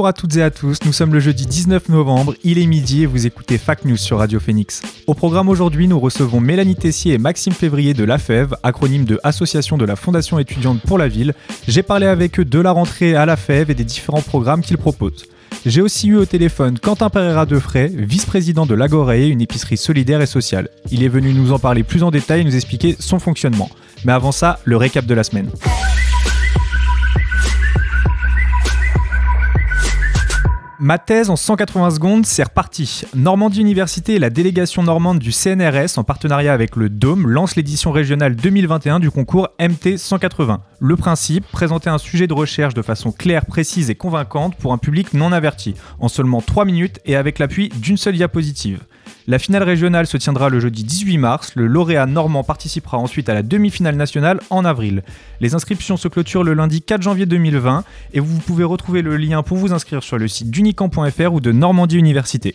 Bonjour à toutes et à tous, nous sommes le jeudi 19 novembre, il est midi et vous écoutez Fac News sur Radio Phoenix. Au programme aujourd'hui, nous recevons Mélanie Tessier et Maxime Février de l'AFEV, acronyme de Association de la Fondation étudiante pour la ville. J'ai parlé avec eux de la rentrée à l'AFEV et des différents programmes qu'ils proposent. J'ai aussi eu au téléphone Quentin Pereira Defray, vice-président de l'Agoré, une épicerie solidaire et sociale. Il est venu nous en parler plus en détail et nous expliquer son fonctionnement. Mais avant ça, le récap de la semaine. Ma thèse en 180 secondes, c'est reparti. Normandie Université et la délégation normande du CNRS, en partenariat avec le Dôme, lance l'édition régionale 2021 du concours MT 180. Le principe, présenter un sujet de recherche de façon claire, précise et convaincante pour un public non averti, en seulement 3 minutes et avec l'appui d'une seule diapositive. La finale régionale se tiendra le jeudi 18 mars. Le lauréat normand participera ensuite à la demi-finale nationale en avril. Les inscriptions se clôturent le lundi 4 janvier 2020 et vous pouvez retrouver le lien pour vous inscrire sur le site d'unicamp.fr ou de Normandie Université.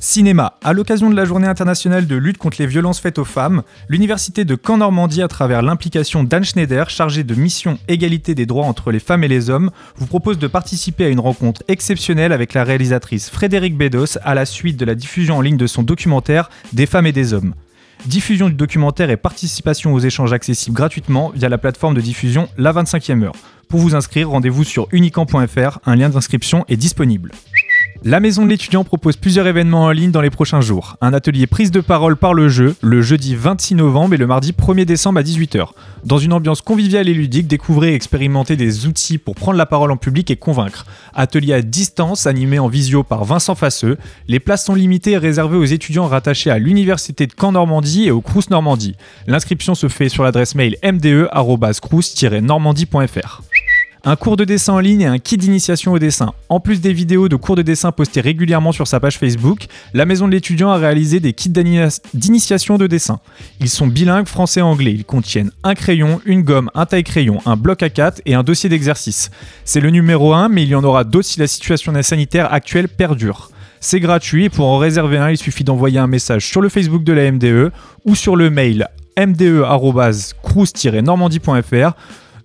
Cinéma. À l'occasion de la journée internationale de lutte contre les violences faites aux femmes, l'université de Caen-Normandie, à travers l'implication d'Anne Schneider, chargée de mission égalité des droits entre les femmes et les hommes, vous propose de participer à une rencontre exceptionnelle avec la réalisatrice Frédéric Bedos à la suite de la diffusion en ligne de son documentaire Des femmes et des hommes. Diffusion du documentaire et participation aux échanges accessibles gratuitement via la plateforme de diffusion La 25e heure. Pour vous inscrire, rendez-vous sur unicamp.fr, un lien d'inscription est disponible. La Maison de l'étudiant propose plusieurs événements en ligne dans les prochains jours. Un atelier prise de parole par le jeu, le jeudi 26 novembre et le mardi 1er décembre à 18h. Dans une ambiance conviviale et ludique, découvrez et expérimentez des outils pour prendre la parole en public et convaincre. Atelier à distance animé en visio par Vincent Fasseux. Les places sont limitées et réservées aux étudiants rattachés à l'Université de Caen-Normandie et au Crous Normandie. L'inscription se fait sur l'adresse mail mde.crous-normandie.fr. Un cours de dessin en ligne et un kit d'initiation au dessin. En plus des vidéos de cours de dessin postés régulièrement sur sa page Facebook, la maison de l'étudiant a réalisé des kits d'initiation de dessin. Ils sont bilingues français-anglais. Ils contiennent un crayon, une gomme, un taille-crayon, un bloc à 4 et un dossier d'exercice. C'est le numéro 1, mais il y en aura d'autres si la situation sanitaire actuelle perdure. C'est gratuit et pour en réserver un, il suffit d'envoyer un message sur le Facebook de la MDE ou sur le mail mde.crous-normandie.fr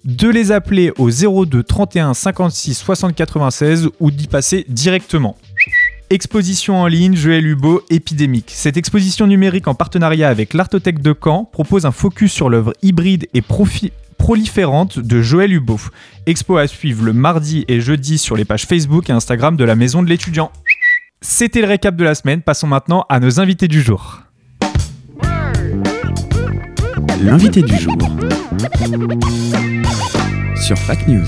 de les appeler au 02 31 56 60 96 ou d'y passer directement. Exposition en ligne Joël Hubo Épidémique. Cette exposition numérique en partenariat avec l'Artothèque de Caen propose un focus sur l'œuvre hybride et proliférante de Joël Hubo. Expo à suivre le mardi et jeudi sur les pages Facebook et Instagram de la Maison de l'étudiant. C'était le récap de la semaine, passons maintenant à nos invités du jour. L'invité du jour sur Fac News.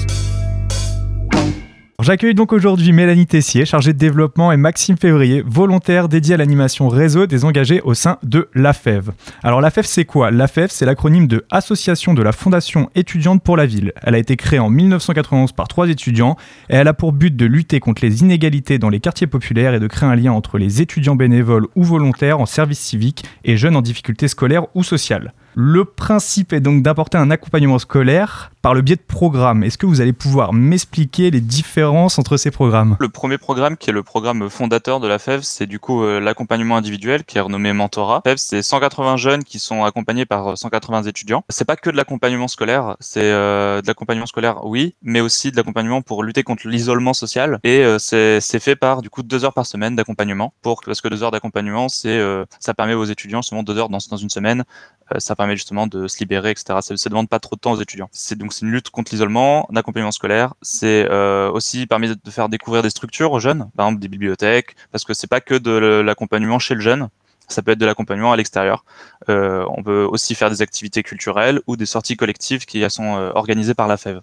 J'accueille donc aujourd'hui Mélanie Tessier, chargée de développement, et Maxime Février, volontaire dédié à l'animation réseau des engagés au sein de l'AFEV. Alors l'AFEV c'est quoi? L'AFEV c'est l'acronyme de Association de la Fondation étudiante pour la ville. Elle a été créée en 1991 par trois étudiants et elle a pour but de lutter contre les inégalités dans les quartiers populaires et de créer un lien entre les étudiants bénévoles ou volontaires en service civique et jeunes en difficulté scolaire ou sociale. Le principe est donc d'apporter un accompagnement scolaire par le biais de programmes. Est-ce que vous allez pouvoir m'expliquer les différences entre ces programmes? Le premier programme, qui est le programme fondateur de la FEV, c'est du coup euh, l'accompagnement individuel, qui est renommé Mentorat. FEV, c'est 180 jeunes qui sont accompagnés par 180 étudiants. C'est pas que de l'accompagnement scolaire, c'est euh, de l'accompagnement scolaire, oui, mais aussi de l'accompagnement pour lutter contre l'isolement social. Et euh, c'est fait par du coup deux heures par semaine d'accompagnement, parce que deux heures d'accompagnement, c'est euh, ça permet aux étudiants seulement deux heures dans, une semaine euh, ça permet justement de se libérer, etc. Ça, ça demande pas trop de temps aux étudiants. C'est donc une lutte contre l'isolement, un accompagnement scolaire. C'est euh, aussi permis de faire découvrir des structures aux jeunes, par exemple des bibliothèques, parce que c'est pas que de l'accompagnement chez le jeune. Ça peut être de l'accompagnement à l'extérieur. Euh, on peut aussi faire des activités culturelles ou des sorties collectives qui sont euh, organisées par la FEV.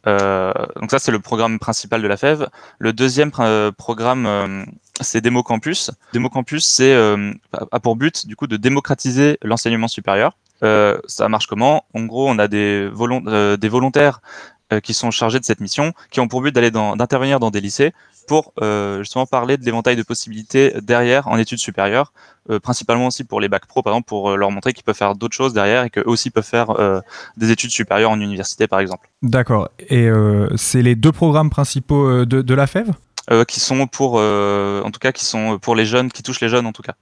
Donc ça, c'est le programme principal de la FEV. Le deuxième pr- programme, c'est Démo Campus. Démo Campus, c'est a pour but du coup de démocratiser l'enseignement supérieur. Euh, ça marche comment? En gros, on a des, volont- euh, des volontaires euh, qui sont chargés de cette mission, qui ont pour but d'aller d'intervenir dans des lycées pour justement parler de l'éventail de possibilités derrière en études supérieures, principalement aussi pour les bacs pro, par exemple, pour leur montrer qu'ils peuvent faire d'autres choses derrière et qu'eux aussi peuvent faire des études supérieures en université, par exemple. D'accord. Et c'est les deux programmes principaux de, de la FEV Euh, qui sont pour, euh, en tout cas, qui sont pour les jeunes, qui touchent les jeunes en tout cas.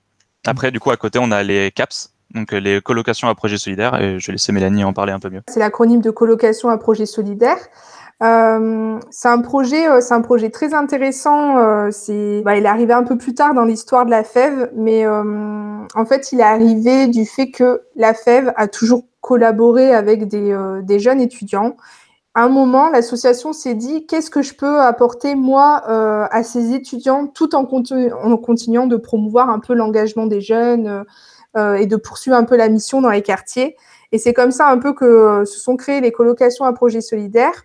Après, du coup, à côté, on a les CAPS, donc euh, les colocations à projet solidaire, et je vais laisser Mélanie en parler un peu mieux. C'est l'acronyme de colocation à projet solidaire. Euh, c'est un projet, euh, c'est un projet très intéressant. c'est, bah, il est arrivé un peu plus tard dans l'histoire de la FEV, mais en fait, il est arrivé du fait que la FEV a toujours collaboré avec des, jeunes étudiants. À un moment, l'association s'est dit qu'est-ce que je peux apporter moi à ces étudiants, tout en, continu- en continuant de promouvoir un peu l'engagement des jeunes et de poursuivre un peu la mission dans les quartiers. Et c'est comme ça un peu que euh, se sont créées les colocations à projet solidaire.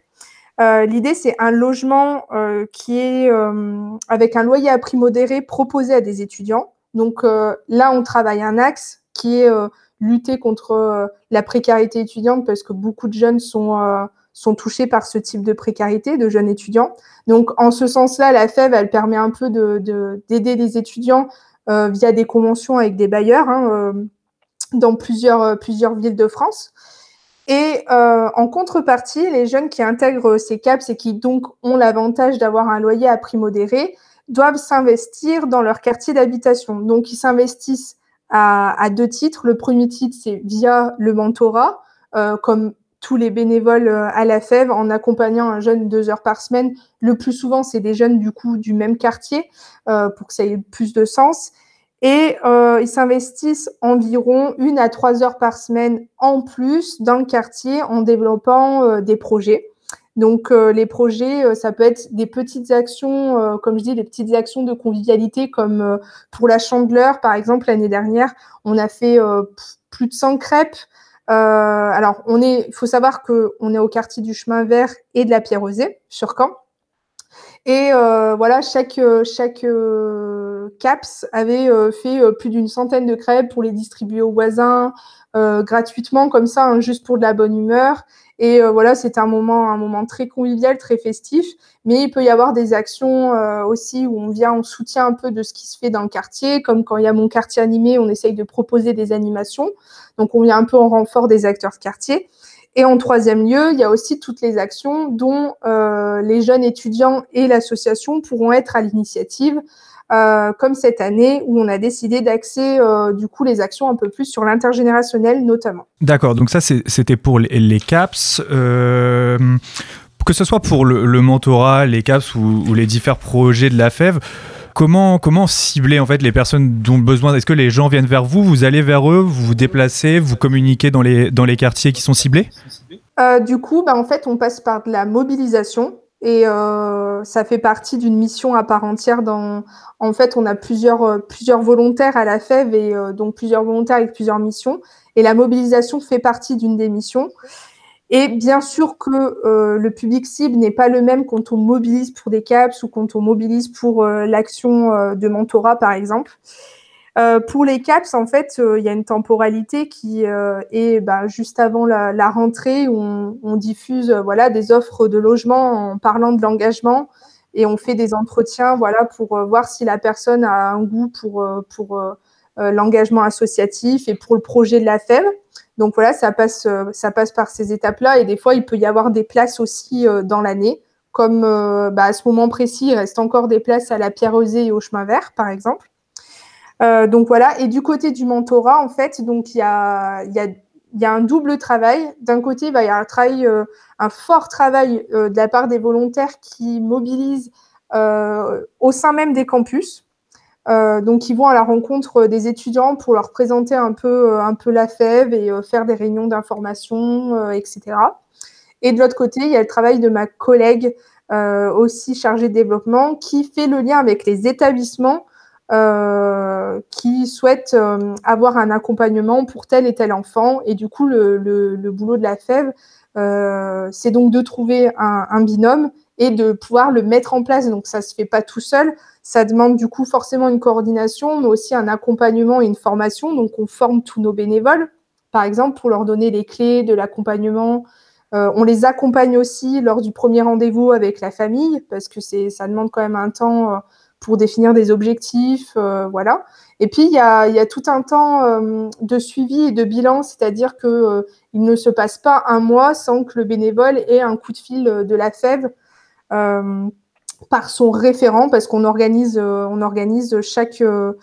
Euh, L'idée, c'est un logement euh, qui est euh, avec un loyer à prix modéré proposé à des étudiants. Donc euh, là, on travaille un axe qui est euh, lutter contre euh, la précarité étudiante parce que beaucoup de jeunes sont, euh, sont touchés par ce type de précarité, de jeunes étudiants. Donc en ce sens-là, la FEV, elle permet un peu d'aider de, les étudiants euh, via des conventions avec des bailleurs hein, euh, dans plusieurs, euh, plusieurs villes de France. Et euh, en contrepartie, les jeunes qui intègrent ces CAPS et qui donc ont l'avantage d'avoir un loyer à prix modéré doivent s'investir dans leur quartier d'habitation. Donc, ils s'investissent à, deux titres. Le premier titre, c'est via le mentorat, euh, comme tous les bénévoles euh, à la FEV, en accompagnant un jeune deux heures par semaine. Le plus souvent, c'est des jeunes du coup du même quartier euh, pour que ça ait plus de sens. Et euh, ils s'investissent environ une à trois heures par semaine en plus dans le quartier en développant des projets. Donc les projets, ça peut être des petites actions, comme je dis, des petites actions de convivialité, comme pour la Chandeleur, par exemple, l'année dernière, on a fait plus de 100 crêpes. Euh, alors, on est, il faut savoir qu'on est au quartier du Chemin Vert et de la Pierre-Rosée, sur Caen. Et euh, voilà, chaque, chaque euh, CAPS avait euh, fait euh, plus d'une centaine de crêpes pour les distribuer aux voisins euh, gratuitement, comme ça, hein, juste pour de la bonne humeur. Et voilà, c'est un moment, un moment très convivial, très festif. Mais il peut y avoir des actions aussi où on vient, on soutient un peu de ce qui se fait dans le quartier, comme quand il y a mon quartier animé, on essaye de proposer des animations. Donc on vient un peu en renfort des acteurs de quartier. Et en troisième lieu, il y a aussi toutes les actions dont les jeunes étudiants et l'association pourront être à l'initiative, euh, comme cette année où on a décidé d'axer euh, du coup les actions un peu plus sur l'intergénérationnel notamment. D'accord, donc ça c'était pour les, les CAPS. Euh, que ce soit pour le, le mentorat, les CAPS ou, ou, les différents projets de la FEV, comment, comment cibler en fait les personnes dont besoin? Est-ce que les gens viennent vers vous, vous allez vers eux, vous vous déplacez, vous communiquez dans les, dans les quartiers qui sont ciblés? Euh, Du coup, bah, en fait, on passe par de la mobilisation. Et euh, ça fait partie d'une mission à part entière. En fait, on a plusieurs, euh, volontaires à la FEV et euh, donc plusieurs volontaires avec plusieurs missions. Et la mobilisation fait partie d'une des missions. Et bien sûr que le public cible n'est pas le même quand on mobilise pour des CAPS ou quand on mobilise pour l'action de mentorat, par exemple. Euh, pour les CAPS, en fait, il y a une temporalité qui est bah, juste avant la, rentrée où on, diffuse voilà, des offres de logement en parlant de l'engagement et on fait des entretiens voilà, pour voir si la personne a un goût pour, pour l'engagement associatif et pour le projet de la FEV. Donc voilà, ça passe, ça passe par ces étapes-là. Et des fois, il peut y avoir des places aussi euh, dans l'année. Comme euh, bah, à ce moment précis, il reste encore des places à la Pierre-Rosée et au Chemin Vert, par exemple. Euh, donc voilà. Et du côté du mentorat, en fait, donc il y a, un double travail. D'un côté, bah, il y a un travail, euh, un fort travail euh, de la part des volontaires qui mobilisent au sein même des campus. Donc, ils vont à la rencontre des étudiants pour leur présenter un peu, un peu la FEV et faire des réunions d'information, etc. Et de l'autre côté, il y a le travail de ma collègue, aussi chargée de développement, qui fait le lien avec les établissements euh, qui souhaitent avoir un accompagnement pour tel et tel enfant. Et du coup, le, boulot de la FEV, c'est donc de trouver un, un binôme et de pouvoir le mettre en place. Donc, ça ne se fait pas tout seul. Ça demande du coup forcément une coordination, mais aussi un accompagnement et une formation. Donc, on forme tous nos bénévoles, par exemple, pour leur donner les clés de l'accompagnement on les accompagne aussi lors du premier rendez-vous avec la famille, parce que ça demande quand même un temps pour définir des objectifs, voilà. Et puis il y a, tout un temps de suivi et de bilan, c'est-à-dire que il ne se passe pas un mois sans que le bénévole ait un coup de fil de la FEV par son référent parce qu'on organise, euh, on organise chaque, euh,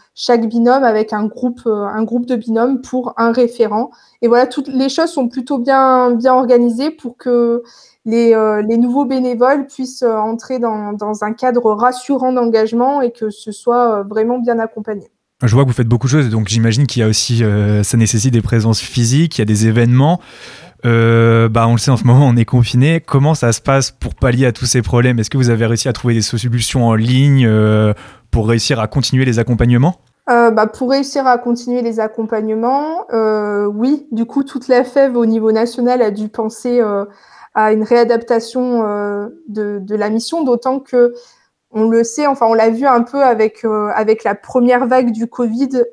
binôme avec un groupe, euh, un groupe de binômes pour un référent. Et voilà, toutes les choses sont plutôt bien organisées pour que les, les nouveaux bénévoles puissent entrer dans, dans un cadre rassurant d'engagement et que ce soit vraiment bien accompagné. Je vois que vous faites beaucoup de choses, donc j'imagine qu'il y a aussi, ça nécessite des présences physiques, il y a des événements. Euh, bah, on le sait en ce moment, on est confiné. Comment ça se passe pour pallier à tous ces problèmes? Est-ce que vous avez réussi à trouver des solutions en ligne euh, pour réussir à continuer les accompagnements? Euh, bah, pour réussir à continuer les accompagnements, oui, du coup, toute la FEV au niveau national a dû penser à une réadaptation de, de, la mission, d'autant que on le sait, enfin on l'a vu un peu avec avec la première vague du Covid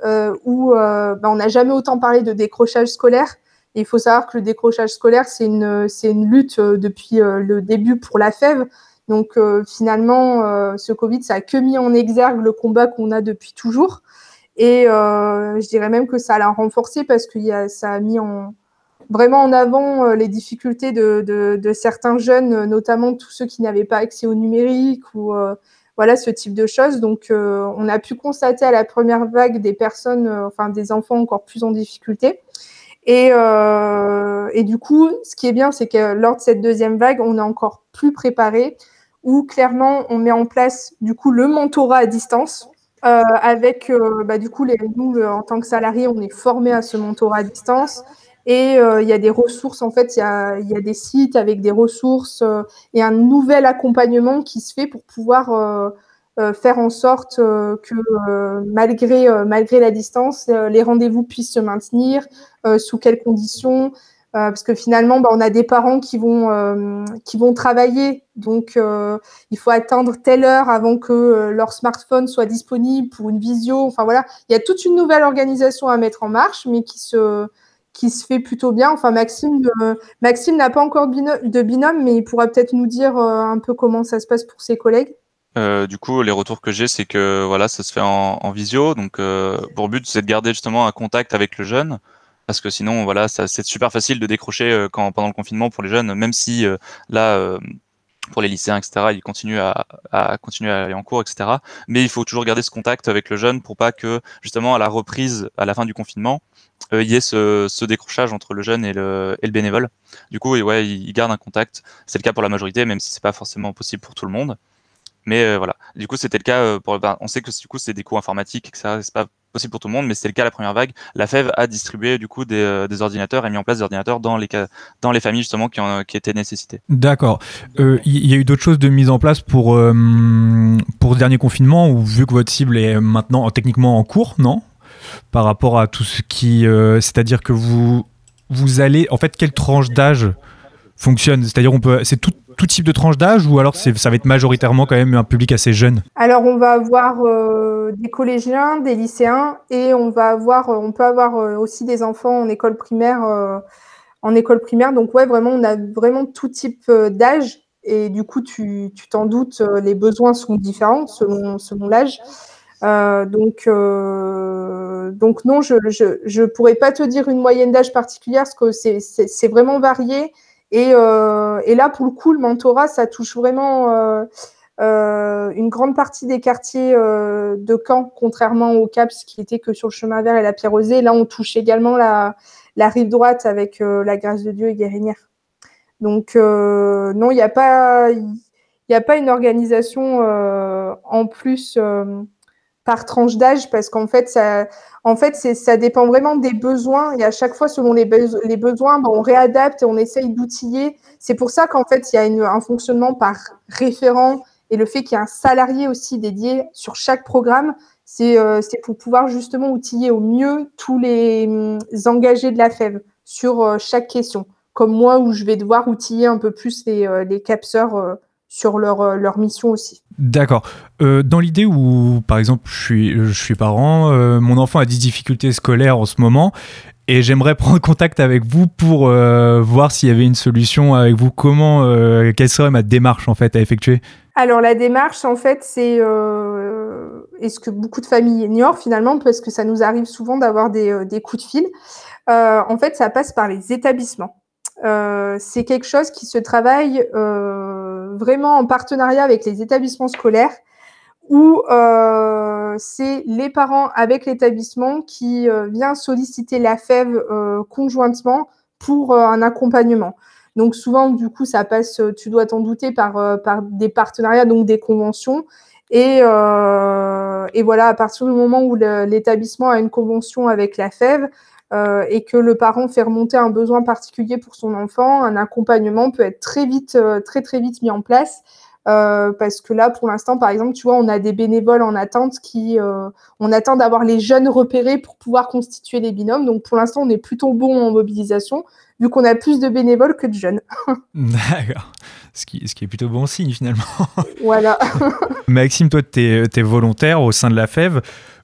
où bah, on n'a jamais autant parlé de décrochage scolaire il faut savoir que le décrochage scolaire, c'est une, c'est une lutte euh, depuis euh, le début pour la FEV. Donc euh, finalement, ce Covid, ça a que mis en exergue le combat qu'on a depuis toujours. Et je dirais même que ça l'a renforcé parce que y a, ça a mis en, vraiment en avant les difficultés de, certains jeunes, notamment tous ceux qui n'avaient pas accès au numérique ou voilà ce type de choses. Donc, on a pu constater à la première vague des personnes, enfin des enfants encore plus en difficulté. Et, euh, du coup, ce qui est bien, c'est que lors de cette deuxième vague, on est encore plus préparé, où clairement, on met en place du coup le mentorat à distance. Euh, avec euh, bah, du coup nous en tant que salariés on est formés à ce mentorat à distance et euh, il y a des ressources en fait il y a, des sites avec des ressources euh, et un nouvel accompagnement qui se fait pour pouvoir euh, faire en sorte que malgré, malgré la distance, les rendez-vous puissent se maintenir, sous quelles conditions, parce que finalement, bah, on a des parents qui vont, qui vont travailler, donc il faut attendre telle heure avant que leur smartphone soit disponible pour une visio. Enfin voilà, il y a toute une nouvelle organisation à mettre en marche, mais qui se, qui se fait plutôt bien. Enfin, Maxime, Maxime n'a pas encore de binôme, mais il pourra peut-être nous dire un peu comment ça se passe pour ses collègues. Euh, du coup, les retours que j'ai, c'est que voilà, ça se fait en, visio. Donc, euh, pour but, c'est de garder justement un contact avec le jeune, parce que sinon, voilà, c'est super facile de décrocher euh, pendant le confinement pour les jeunes, même si euh, là, euh, pour les lycéens, etc., ils continuent à, à, continuer à aller en cours, etc. Mais il faut toujours garder ce contact avec le jeune pour pas que justement à la reprise, à la fin du confinement, il y ait ce, décrochage entre le jeune et le, et le bénévole. Du coup, ouais, ils gardent un contact. C'est le cas pour la majorité, même si c'est pas forcément possible pour tout le monde. Mais euh, voilà, du coup, c'était le cas euh. Ben, on sait que du coup, c'est des coûts informatiques, etc. C'est pas possible pour tout le monde, mais c'était le cas la première vague. La FEV a distribué du coup des, euh, ordinateurs et mis en place des ordinateurs dans les familles justement qui, étaient nécessitées. D'accord. Il euh, y a eu d'autres choses de mise en place pour euh, pour ce dernier confinement ou vu que votre cible est maintenant techniquement en cours, non? Par rapport à tout ce qui, c'est-à-dire que vous allez, en fait, quelle tranche d'âge fonctionne? C'est-à-dire on peut, c'est tout type de tranche d'âge ou alors ça va être majoritairement quand même un public assez jeune? Alors on va avoir euh, des collégiens, des lycéens et on va avoir, euh, on peut avoir euh, aussi des enfants en école primaire. Euh, en école primaire, donc ouais, vraiment, on a vraiment tout type euh, d'âge et du coup, tu t'en doutes, les besoins sont différents selon l'âge. Euh, donc, euh, donc non, je, je, je pourrais pas te dire une moyenne d'âge particulière parce que c'est vraiment varié et, euh, et, là, pour le coup, le mentorat, ça touche vraiment une grande partie des quartiers de Caen, contrairement au CAPS qui était que sur le chemin vert et la Pierre Rosée. Là, on touche également la, la rive droite avec la grâce de Dieu et Guérinière. Donc, non, il a. Il n'y a pas une organisation en plus par tranche d'âge parce qu'en fait, ça, en fait, ça dépend vraiment des besoins et à chaque fois, selon les, be les besoins, ben, on réadapte et on essaye d'outiller. C'est pour ça qu'en fait, il y a une, un fonctionnement par référent et le fait qu'il y ait un salarié aussi dédié sur chaque programme, c'est euh, pour pouvoir justement outiller au mieux tous les euh, engagés de la FEV sur euh, chaque question. Comme moi, où je vais devoir outiller un peu plus les, euh, les capseurs euh, sur leur, euh, leur mission aussi. D'accord. Euh, dans l'idée où, par exemple, je suis, je suis parent, euh, mon enfant a des difficultés scolaires en ce moment, Et j'aimerais prendre contact avec vous pour euh, voir s'il y avait une solution avec vous. Comment, euh, quelle serait ma démarche en fait à effectuer? Alors la démarche, en fait, c'est euh, et ce que beaucoup de familles ignorent finalement, parce que ça nous arrive souvent d'avoir des, euh, des coups de fil. Euh, en fait, ça passe par les établissements. Euh, c'est quelque chose qui se travaille euh, vraiment en partenariat avec les établissements scolaires, où euh, c'est les parents avec l'établissement qui vient solliciter la FEV euh, conjointement pour un accompagnement. Donc souvent, du coup, ça passe, tu dois t'en douter, par, des partenariats, donc des conventions. Et, et voilà, à partir du moment où l'établissement a une convention avec la FEV euh, et que le parent fait remonter un besoin particulier pour son enfant, un accompagnement peut être très vite, euh, très très vite mis en place. Euh, parce que là, pour l'instant, par exemple, tu vois, on a des bénévoles en attente qui, euh, on attend d'avoir les jeunes repérés pour pouvoir constituer les binômes. Donc, pour l'instant, on est plutôt bon en mobilisation, vu qu'on a plus de bénévoles que de jeunes. D'accord. Ce qui, ce qui est plutôt bon signe finalement. Voilà. Maxime, toi, tu es, volontaire au sein de la FEV.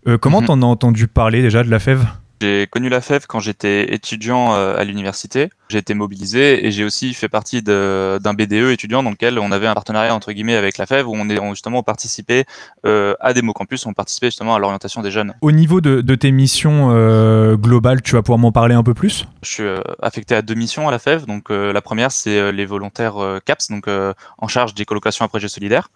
Euh, comment Mhm. t'en as entendu parler déjà de la FEV J'ai connu la FEV quand j'étais étudiant euh, à l'université. J'ai été mobilisé et j'ai aussi fait partie d'un BDE étudiant dans lequel on avait un partenariat entre guillemets avec la FEV où on est on, justement on participait euh, à Demo Campus, on participait justement à l'orientation des jeunes. Au niveau de, de tes missions euh, globales, tu vas pouvoir m'en parler un peu plus? Je suis euh, affecté à deux missions à la FEV. Donc la première c'est les volontaires CAPS, donc en charge des colocations à projet solidaire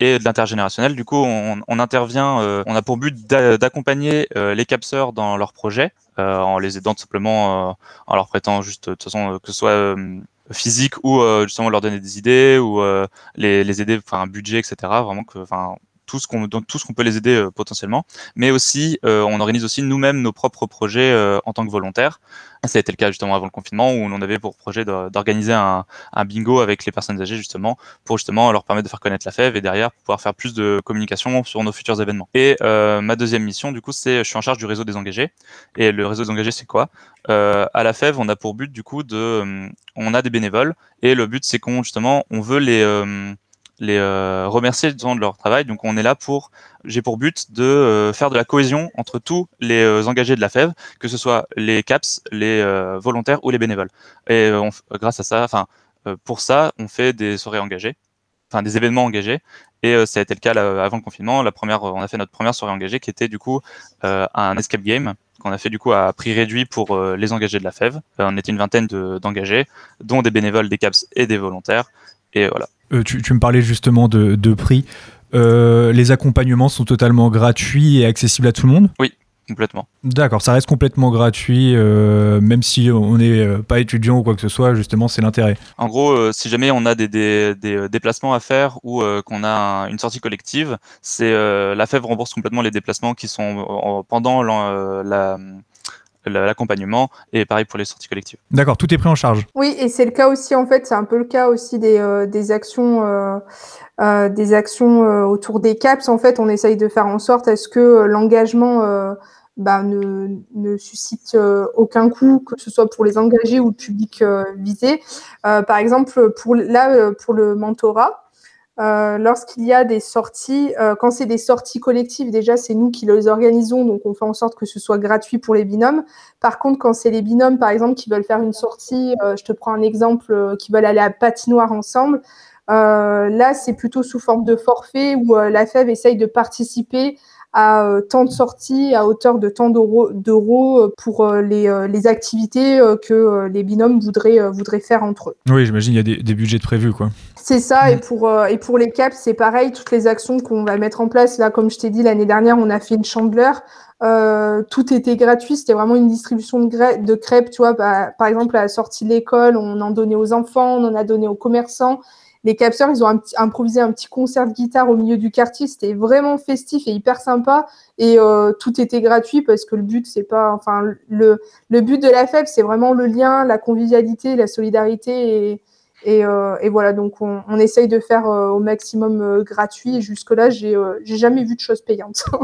et de l'intergénérationnel. Du coup, on, on intervient, euh, on a pour but d'a- d'accompagner euh, les capseurs dans leurs projets, euh, en les aidant tout simplement, euh, en leur prêtant juste, de toute façon, euh, que ce soit euh, physique ou justement leur donner des idées ou les, les aider, enfin un budget, etc. Vraiment que, enfin tout ce qu'on tout ce qu'on peut les aider euh, potentiellement, mais aussi euh, on organise aussi nous-mêmes nos propres projets euh, en tant que volontaires. Ça a été le cas justement avant le confinement où on avait pour projet d'organiser un, un bingo avec les personnes âgées justement pour justement leur permettre de faire connaître la FEV et derrière pouvoir faire plus de communication sur nos futurs événements. Et euh, ma deuxième mission du coup c'est je suis en charge du réseau des engagés et le réseau des engagés c'est quoi? Euh, À la FEV on a pour but du coup de euh, on a des bénévoles et le but c'est qu'on justement on veut les euh, les euh, remercier disons, de leur travail. Donc on est là pour, j'ai pour but de euh, faire de la cohésion entre tous les euh, engagés de la FEV, que ce soit les CAPS, les euh, volontaires ou les bénévoles. Et euh, on grâce à ça, enfin euh, pour ça, on fait des soirées engagées, enfin des événements engagés. Et ça a été le cas là, avant le confinement. La première, on a fait notre première soirée engagée qui était du coup un escape game qu'on a fait du coup à prix réduit pour les engagés de la FEV. On était une vingtaine de- d'engagés, dont des bénévoles, des CAPS et des volontaires. Et voilà. Euh, tu, tu me parlais justement de, de prix. Euh, les accompagnements sont totalement gratuits et accessibles à tout le monde? Complètement. D'accord, ça reste complètement gratuit, euh, même si on n'est pas étudiant ou quoi que ce soit, justement, c'est l'intérêt. En gros, euh, si jamais on a des, des, des, déplacements à faire ou qu'on a un- une sortie collective, c'est la FEV rembourse complètement les déplacements qui sont pendant la- l'accompagnement et pareil pour les sorties collectives. D'accord, tout est pris en charge. Oui, et c'est le cas aussi, en fait, c'est un peu le cas aussi des, euh, des actions, euh, euh, des actions euh, autour des CAPS. En fait, on essaye de faire en sorte à ce que euh, l'engagement euh, bah, ne, ne suscite euh, aucun coût, que ce soit pour les engagés ou le public euh, visé. Euh, par exemple, pour là, euh, pour le mentorat, euh, lorsqu'il y a des sorties, euh, quand c'est des sorties collectives, déjà c'est nous qui les organisons, donc on fait en sorte que ce soit gratuit pour les binômes. Par contre, quand c'est les binômes, par exemple, qui veulent faire une sortie, euh, je te prends un exemple, qui veulent aller à patinoire ensemble, là c'est plutôt sous forme de forfait où la FEV essaye de participer à tant de sorties à hauteur de tant d'euros pour les, activités que les binômes voudraient, faire entre eux. Oui, j'imagine il y a des, des budgets de prévus, quoi. C'est ça, et pour, euh, et pour les caps, c'est pareil, toutes les actions qu'on va mettre en place. Là, comme je t'ai dit, l'année dernière, on a fait une chandeleur. Euh, tout était gratuit, c'était vraiment une distribution de, crêpes, tu vois. Bah, par exemple, à la sortie de l'école, on en donnait aux enfants, on en a donné aux commerçants. Les capseurs, ils ont un improvisé un petit concert de guitare au milieu du quartier. C'était vraiment festif et hyper sympa. Et euh, tout était gratuit parce que le but, c'est pas, enfin, le, le but de la FEB, c'est vraiment le lien, la convivialité, la solidarité et, et, euh, et voilà, donc on, on essaye de faire euh, au maximum euh, gratuit. Jusque-là, j'ai euh, jamais vu de choses payantes.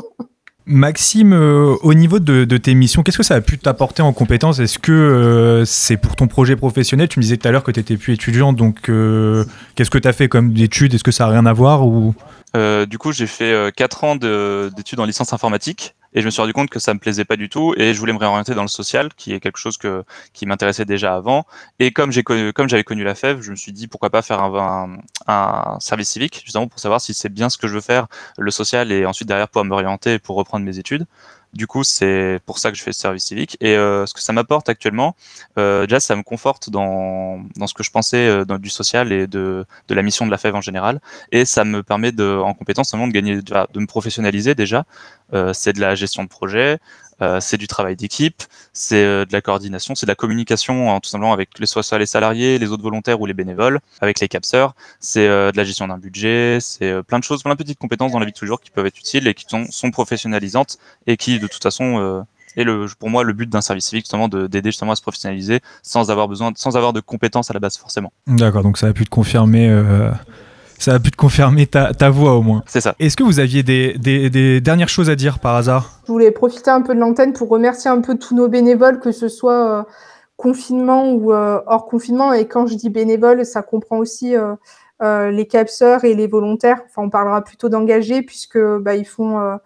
Maxime, euh, au niveau de, de tes missions, qu'est-ce que ça a pu t'apporter en compétences? Est-ce que euh, c'est pour ton projet professionnel? Tu me disais tout à l'heure que tu étais plus étudiant, donc euh, qu'est-ce que tu as fait comme d'études Est-ce que ça a rien à voir ou... Euh, du coup, j'ai fait euh, 4 ans de- d'études en licence informatique Et je me suis rendu compte que ça me plaisait pas du tout et je voulais me réorienter dans le social, qui est quelque chose que, qui m'intéressait déjà avant. Et comme j'ai connu, comme j'avais connu la FEV, je me suis dit pourquoi pas faire un, un, un, service civique, justement pour savoir si c'est bien ce que je veux faire, le social, et ensuite derrière pouvoir m'orienter pour reprendre mes études. Du coup, c'est pour ça que je fais ce service civique. Et euh, ce que ça m'apporte actuellement, euh, déjà, ça me conforte dans, dans ce que je pensais euh, du social et de, de la mission de la FEV en général. Et ça me permet, de, en compétence, de gagner, de me professionnaliser déjà. Euh, c'est de la gestion de projet, c'est du travail d'équipe, c'est euh, de la coordination, c'est de la communication tout simplement avec les soit les salariés, les autres volontaires ou les bénévoles, avec les capseurs, c'est de la gestion d'un budget, c'est plein de choses, plein de petites compétences dans la vie de toujours qui peuvent être utiles et qui sont, sont professionnalisantes et qui de toute façon est le, pour moi le but d'un service civique justement d'aider justement à se professionnaliser sans avoir besoin sans avoir de compétences à la base forcément. D'accord, donc ça a pu te confirmer euh, ça a pu te confirmer ta, ta voix au moins. C'est ça. Est-ce que vous aviez des, des, des, dernières choses à dire par hasard? Je voulais profiter un peu de l'antenne pour remercier un peu tous nos bénévoles, que ce soit euh, confinement ou euh, hors confinement. Et quand je dis bénévoles, ça comprend aussi euh, euh les capseurs et les volontaires. Enfin, on parlera plutôt d'engagés puisque bah, ils font, euh,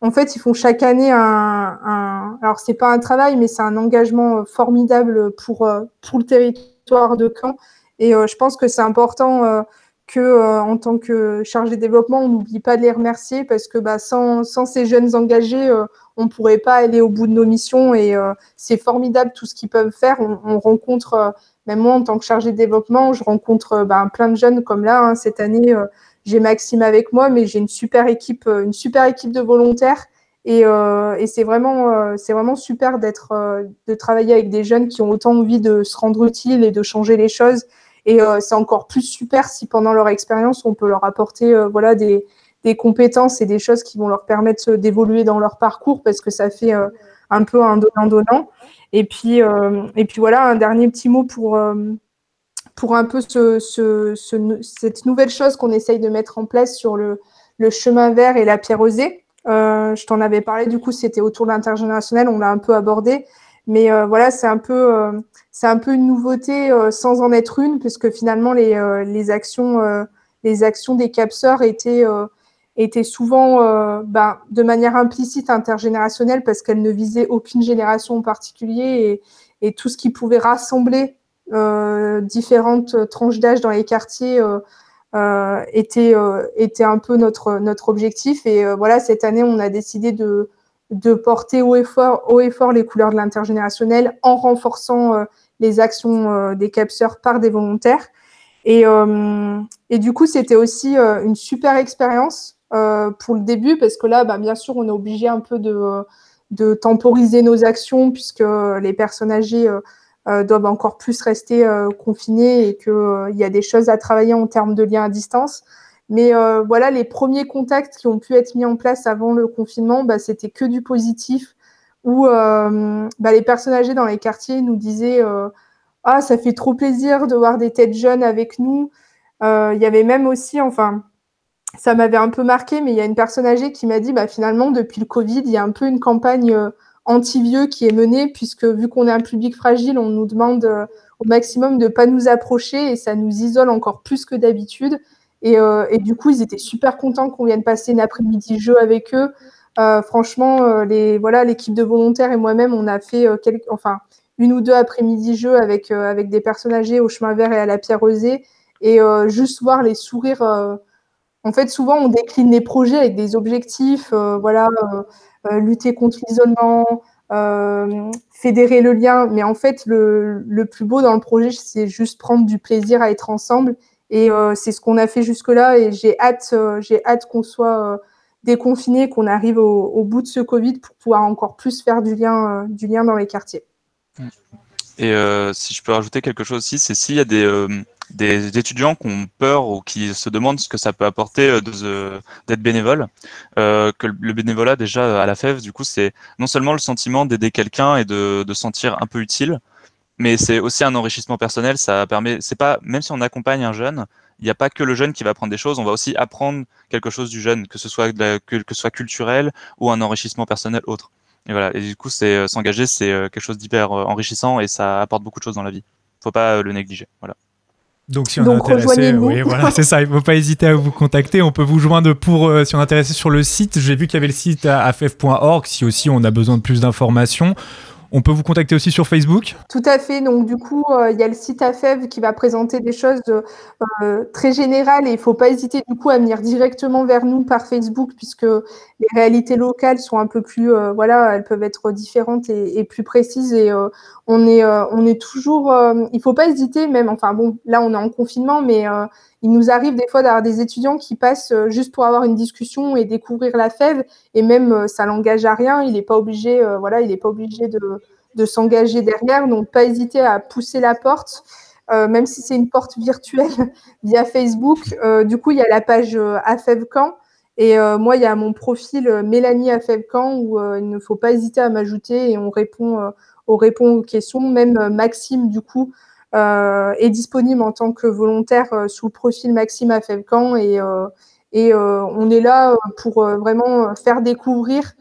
en fait, ils font chaque année un, un... alors c'est pas un travail, mais c'est un engagement formidable pour pour le territoire de Caen. Et je pense que c'est important que euh, en tant que chargé de développement, on n'oublie pas de les remercier parce que bah, sans, sans ces jeunes engagés, euh, on ne pourrait pas aller au bout de nos missions et euh, c'est formidable tout ce qu'ils peuvent faire. On, on rencontre, euh, même moi en tant que chargé de développement, je rencontre bah, plein de jeunes comme là. Hein, cette année, j'ai Maxime avec moi, mais j'ai une super équipe, une super équipe de volontaires. Et, et c'est vraiment, c'est vraiment super d'être, de travailler avec des jeunes qui ont autant envie de se rendre utiles et de changer les choses et euh, c'est encore plus super si pendant leur expérience, on peut leur apporter euh, voilà, des, compétences et des choses qui vont leur permettre d'évoluer dans leur parcours parce que ça fait euh, un peu un donnant-donnant. Et puis, et puis voilà, un dernier petit mot pour, pour un peu ce, ce, ce, cette nouvelle chose qu'on essaye de mettre en place sur le, chemin vert et la pierre osée. Euh, je t'en avais parlé, du coup, c'était autour de l'intergénérationnel, on l'a un peu abordé. Mais euh, voilà, c'est un peu, euh, un peu une nouveauté euh, sans en être une, puisque finalement les, les actions, les actions des capseurs étaient étaient souvent ben, de manière implicite intergénérationnelle parce qu'elles ne visaient aucune génération en particulier et, et tout ce qui pouvait rassembler différentes tranches d'âge dans les quartiers était, était un peu notre, notre objectif. Et voilà, cette année, on a décidé de, de porter haut et fort, les couleurs de l'intergénérationnel en renforçant euh, les actions euh, des capseurs par des volontaires. Et, euh, et du coup, c'était aussi une super expérience pour le début parce que là, bah, bien sûr, on est obligé un peu de, de temporiser nos actions puisque les personnes âgées doivent encore plus rester confinées et qu'il y a des choses à travailler en termes de liens à distance. Mais euh, voilà, les premiers contacts qui ont pu être mis en place avant le confinement, bah, c'était que du positif, où euh, bah, les personnes âgées dans les quartiers nous disaient euh, Ah, ça fait trop plaisir de voir des têtes jeunes avec nous. Il y avait même aussi, enfin, ça m'avait un peu marqué, mais il y a une personne âgée qui m'a dit bah, finalement, depuis le Covid, il y a un peu une campagne anti-vieux qui est menée, puisque vu qu'on est un public fragile, on nous demande au maximum de ne pas nous approcher et ça nous isole encore plus que d'habitude. Et, euh, et, du coup, ils étaient super contents qu'on vienne passer une après-midi jeu avec eux. Euh, franchement, euh, les, voilà, l'équipe de volontaires et moi-même, on a fait enfin, une ou deux après-midi jeux avec, avec des personnes âgées au chemin vert et à la pierre rosée. Et juste voir les sourires. en fait, souvent, on décline les projets avec des objectifs, voilà, lutter contre l'isolement, fédérer le lien. Mais en fait, le, le plus beau dans le projet, c'est juste prendre du plaisir à être ensemble et euh, c'est ce qu'on a fait jusque-là. Et j'ai hâte, euh, hâte qu'on soit euh, déconfiné, qu'on arrive au, bout de ce Covid pour pouvoir encore plus faire du lien, du lien dans les quartiers. Et si je peux rajouter quelque chose aussi, c'est s'il y a des, étudiants qui ont peur ou qui se demandent ce que ça peut apporter d'être bénévole, que le bénévolat déjà à la FEV, du coup, c'est non seulement le sentiment d'aider quelqu'un et de, de sentir un peu utile, mais c'est aussi un enrichissement personnel. Ça permet, c'est pas, même si on accompagne un jeune, il n'y a pas que le jeune qui va apprendre des choses. On va aussi apprendre quelque chose du jeune, que ce soit de la, que, que ce soit culturel ou un enrichissement personnel autre. Et voilà. Et du coup, c'est euh, s'engager, c'est euh, quelque chose d'hyper euh, enrichissant et ça apporte beaucoup de choses dans la vie. Faut pas le négliger. Voilà. Donc si on Donc, est intéressé, rejoignez-nous. oui, voilà, c'est ça. Il ne faut pas hésiter à vous contacter. On peut vous joindre pour euh, si on est intéressé sur le site. J'ai vu qu'il y avait le site à afef.org. Si aussi on a besoin de plus d'informations, on peut vous contacter aussi sur Facebook? Tout à fait. Donc, du coup, euh, il y a le site AFEV qui va présenter des choses euh, très générales il ne faut pas hésiter, du coup, à venir directement vers nous par Facebook puisque les réalités locales sont un peu plus, euh, voilà, elles peuvent être différentes et, plus précises et euh, on est, euh, on est toujours, euh, il ne faut pas hésiter même, enfin bon, là, on est en confinement, mais euh, il nous arrive des fois d'avoir des étudiants qui passent euh, juste pour avoir une discussion et découvrir la FEV et même euh, ça l'engage à rien, il n'est pas obligé, euh, voilà, il n'est pas obligé de s'engager derrière. Donc, pas hésiter à pousser la porte, même si c'est une porte virtuelle via Facebook. Du coup, il y a la page euh, AFEVCamp. Et moi, il y a mon profil Mélanie AFEVCamp où il ne faut pas hésiter à m'ajouter et on répond, on répond aux questions. Même Maxime, du coup, est disponible en tant que volontaire euh, sous le profil Maxime AFEVCamp. Et, euh, et euh, on est là euh, pour euh, vraiment faire découvrir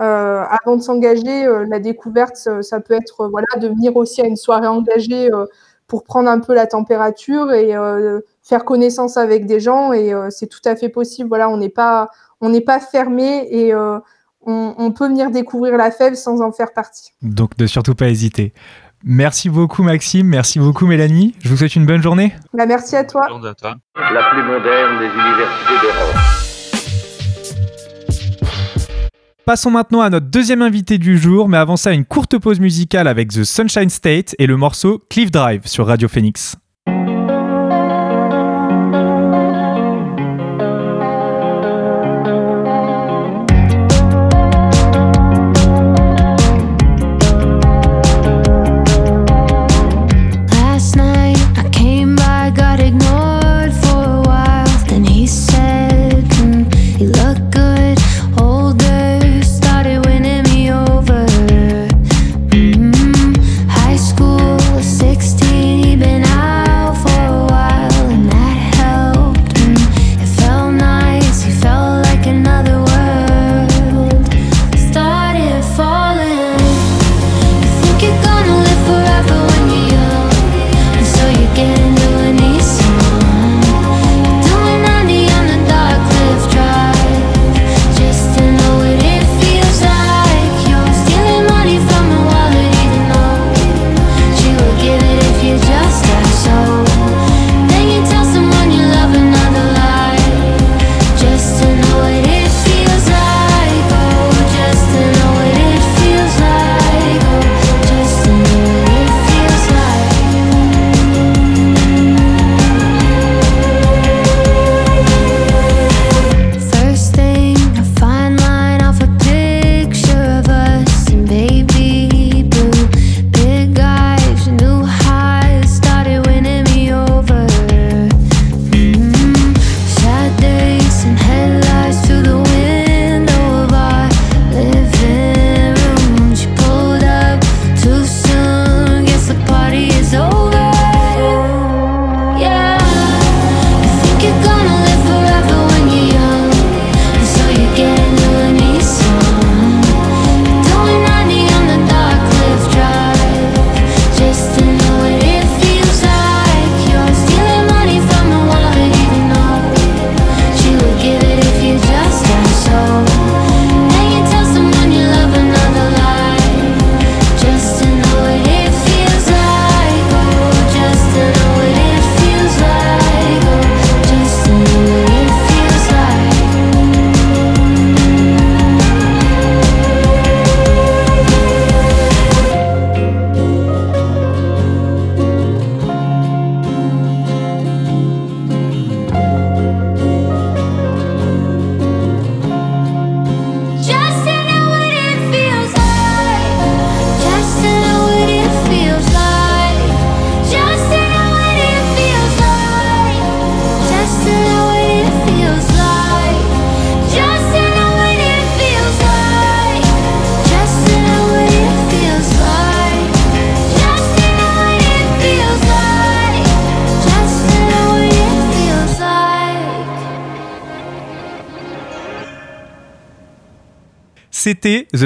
euh, avant de s'engager, euh, la découverte, ça, peut être euh, voilà, de venir aussi à une soirée engagée euh, pour prendre un peu la température et euh, faire connaissance avec des gens. Et euh, c'est tout à fait possible. Voilà, on n'est pas, on n'est pas fermé et euh, on, on peut venir découvrir la fève sans en faire partie. Donc ne surtout pas hésiter. Merci beaucoup Maxime, merci beaucoup Mélanie. Je vous souhaite une bonne journée. Bah, merci à toi. Bonne journée à toi. la plus moderne des universités d'Europe. Passons maintenant à notre deuxième invité du jour, mais avant ça, une courte pause musicale avec The Sunshine State et le morceau Cliff Drive sur Radio Phoenix.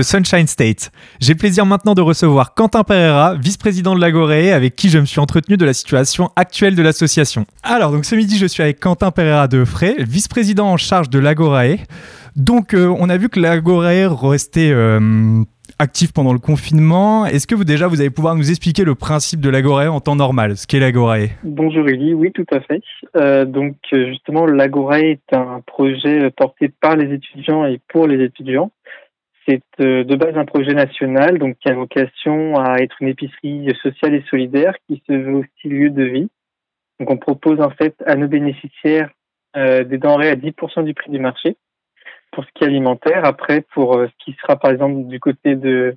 Sunshine State. J'ai plaisir maintenant de recevoir Quentin Pereira, vice-président de l'Agoré, avec qui je me suis entretenu de la situation actuelle de l'association. Alors, donc ce midi, je suis avec Quentin Pereira de Fray, vice-président en charge de l'Agorae. Donc, euh, on a vu que l'Agorae restait euh, actif pendant le confinement. Est-ce que vous déjà vous allez pouvoir nous expliquer le principe de l'Agorae en temps normal, ce qu'est l'Agorae Bonjour Eli, oui tout à fait. Euh, donc justement l'Agorae est un projet porté par les étudiants et pour les étudiants. C'est euh, de base un projet national, donc qui a vocation à être une épicerie sociale et solidaire qui se veut aussi lieu de vie. Donc on propose en fait à nos bénéficiaires euh, des denrées à 10% du prix du marché pour ce qui est alimentaire. Après, pour euh, ce qui sera par exemple du côté de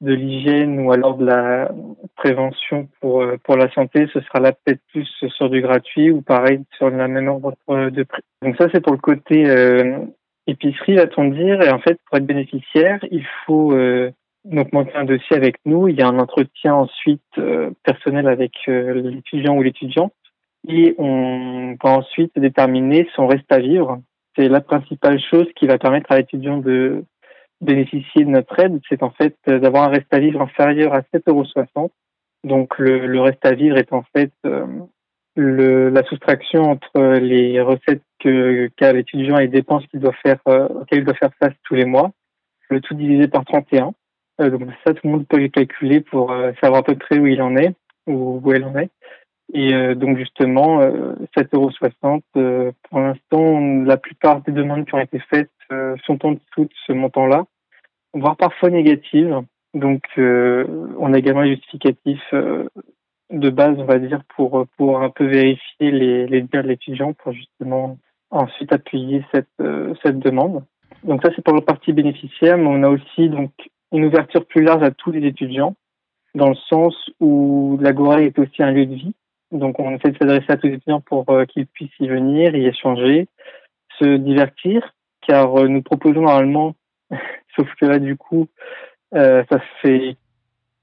de l'hygiène ou alors de la prévention pour pour la santé, ce sera là peut-être plus sur du gratuit ou pareil sur la même ordre de prix. Donc ça c'est pour le côté épicerie, va-t-on dire. Et en fait, pour être bénéficiaire, il faut euh, donc monter un dossier avec nous. Il y a un entretien ensuite euh, personnel avec euh, l'étudiant ou l'étudiante. Et on va ensuite déterminer son reste à vivre. C'est la principale chose qui va permettre à l'étudiant de bénéficier de notre aide. C'est en fait d'avoir un reste à vivre inférieur à 7,60 euros. Donc le, le, reste à vivre est en fait le, la soustraction entre les recettes que qu'a l'étudiant et les dépenses qu'il doit faire euh, auxquelles il doit faire face tous les mois, le tout divisé par 31. Euh, donc ça, tout le monde peut le calculer pour euh, savoir à peu près où il en est ou où elle en est. Et euh, donc justement, 7,60 euros. pour l'instant, la plupart des demandes qui ont été faites sont en dessous de ce montant-là, voire parfois négatives. Donc, on a également un justificatif de base, on va dire, pour pour un peu vérifier les les dires de l'étudiant pour justement ensuite appuyer cette euh, cette demande. Donc ça c'est pour le parti bénéficiaire, mais on a aussi donc une ouverture plus large à tous les étudiants dans le sens où l'Agora est aussi un lieu de vie. Donc on essaie de s'adresser à tous les étudiants pour euh, qu'ils puissent y venir, y échanger, se divertir, car euh, nous proposons normalement, sauf que là du coup, ça fait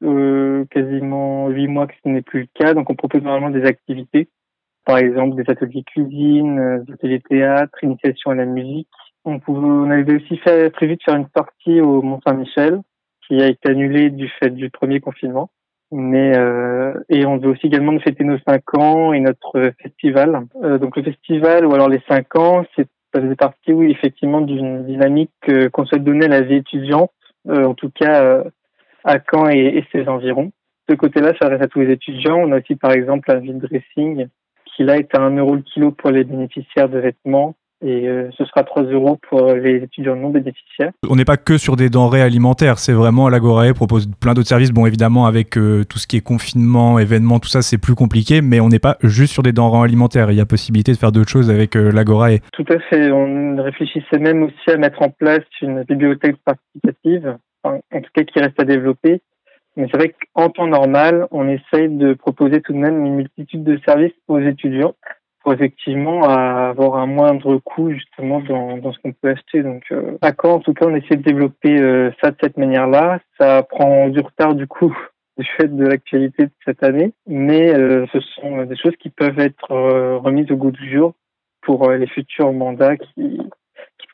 euh, quasiment huit mois que ce n'est plus le cas. Donc, on propose normalement des activités, par exemple des ateliers cuisine, euh, des ateliers théâtre, initiation à la musique. On, avait aussi fait, prévu de faire une sortie au Mont Saint-Michel, qui a été annulée du fait du premier confinement. Mais euh, et on veut aussi également fêter nos cinq ans et notre festival. Donc le festival ou alors les cinq ans, c'est ça faisait partie, oui, effectivement, d'une dynamique qu'on souhaite donner à la vie étudiante, en tout cas à Caen et, ses environs. Ce côté-là, ça reste à tous les étudiants. On a aussi, par exemple, un vide dressing qui là est à 1 euro le kilo pour les bénéficiaires de vêtements et euh, ce sera 3 euros pour les étudiants non bénéficiaires. On n'est pas que sur des denrées alimentaires, c'est vraiment l'Agorae propose plein d'autres services. Bon, évidemment, avec euh, tout ce qui est confinement, événements, tout ça, c'est plus compliqué, mais on n'est pas juste sur des denrées alimentaires. Il y a possibilité de faire d'autres choses avec euh, l'Agorae. Tout à fait. On réfléchissait même aussi à mettre en place une bibliothèque participative en tout cas qui reste à développer. Mais c'est vrai qu'en temps normal, on essaye de proposer tout de même une multitude de services aux étudiants pour effectivement avoir un moindre coût justement dans, dans ce qu'on peut acheter. Donc euh, à Caen, en tout cas, on essaie de développer euh, ça de cette manière-là. Ça prend du retard du coup du fait de l'actualité de cette année, mais euh, ce sont des choses qui peuvent être remises au goût du jour pour les futurs mandats qui,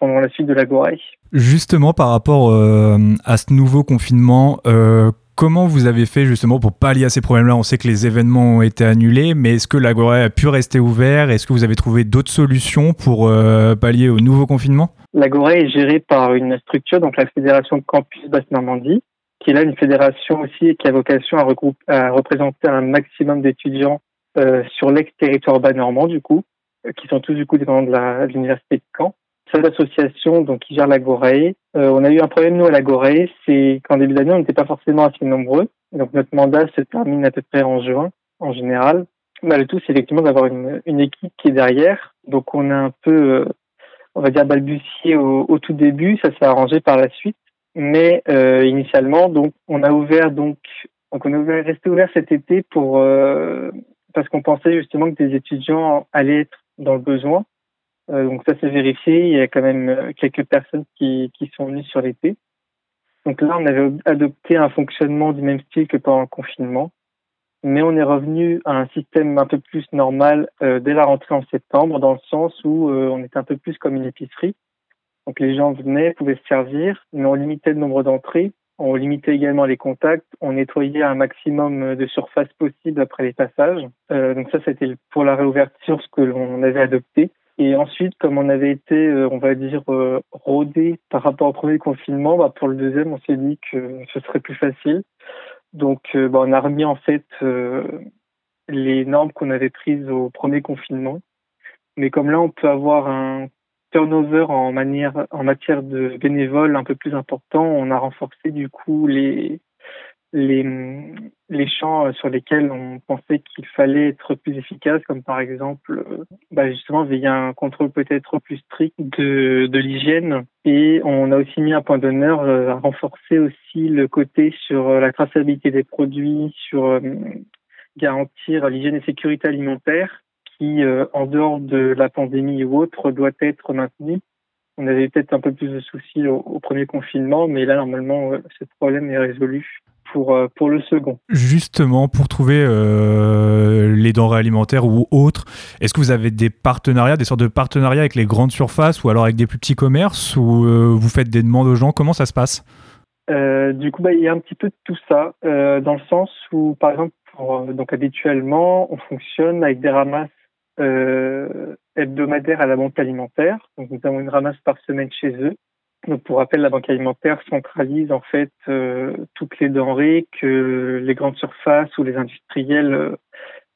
pendant la suite de la Goraï. Justement, par rapport euh, à ce nouveau confinement, euh, comment vous avez fait justement pour pallier à ces problèmes-là? On sait que les événements ont été annulés, mais est-ce que la Goraï a pu rester ouvert Est-ce que vous avez trouvé d'autres solutions pour euh, pallier au nouveau confinement? La Goraï est gérée par une structure, donc la Fédération Campus Basse-Normandie, qui est là une fédération aussi qui a vocation à, à représenter un maximum d'étudiants sur l'ex-territoire bas normand, du coup, qui sont tous du coup dépendants de l'université de Caen cette association donc qui gère l'Agorae. Euh, on a eu un problème nous à l'Agorae, c'est qu'en début d'année on n'était pas forcément assez nombreux. Donc notre mandat se termine à peu près en juin en général. le tout, c'est effectivement d'avoir une, équipe qui est derrière. Donc on a un peu, euh, on va dire balbutié au, au tout début. Ça s'est arrangé par la suite, mais euh, initialement donc on a ouvert donc donc on est resté ouvert cet été pour euh, parce qu'on pensait justement que des étudiants allaient être dans le besoin. Euh, donc ça s'est vérifié. Il y a quand même euh, quelques personnes qui, qui sont venues sur l'été. Donc là, on avait adopté un fonctionnement du même style que pendant le confinement, mais on est revenu à un système un peu plus normal euh, dès la rentrée en septembre, dans le sens où on était un peu plus comme une épicerie. Donc les gens venaient, pouvaient se servir, mais on limitait le nombre d'entrées, on limitait également les contacts, on nettoyait un maximum de surface possible après les passages. Donc ça, c'était pour la réouverture ce que l'on avait adopté. Et ensuite, comme on avait été, euh, on va dire, euh, rodé par rapport au premier confinement, bah, pour le deuxième, on s'est dit que ce serait plus facile. Donc, euh, bah, on a remis en fait les normes qu'on avait prises au premier confinement. Mais comme là, on peut avoir un turnover en, en matière de bénévoles un peu plus important, on a renforcé du coup les, les, les champs sur lesquels on pensait qu'il fallait être plus efficace, comme par exemple, euh, bah justement, veiller à un contrôle peut-être plus strict de, de l'hygiène. Et on a aussi mis un point d'honneur euh, à renforcer aussi le côté sur euh, la traçabilité des produits, sur garantir l'hygiène et sécurité alimentaire, qui, en dehors de la pandémie ou autre, doit être maintenue. On avait peut-être un peu plus de soucis au, au premier confinement, mais là, normalement, ce problème est résolu pour, pour le second. Justement, pour trouver euh, les denrées alimentaires ou autres, est-ce que vous avez des partenariats, des sortes de partenariats avec les grandes surfaces ou alors avec des plus petits commerces ou euh, vous faites des demandes aux gens? Comment ça se passe? Euh, Du coup, bah, il y a un petit peu de tout ça, euh, dans le sens où, par exemple, pour, donc habituellement, on fonctionne avec des ramasses hebdomadaires à la banque alimentaire. Donc, nous avons une ramasse par semaine chez eux. Donc, pour rappel, la banque alimentaire centralise en fait euh, toutes les denrées que les grandes surfaces ou les industriels euh,